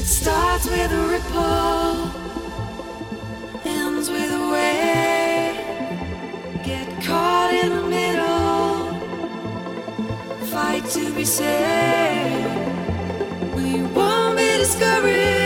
It starts with a ripple, ends with a wave. Get caught in the middle, fight to be saved. We won't be discouraged.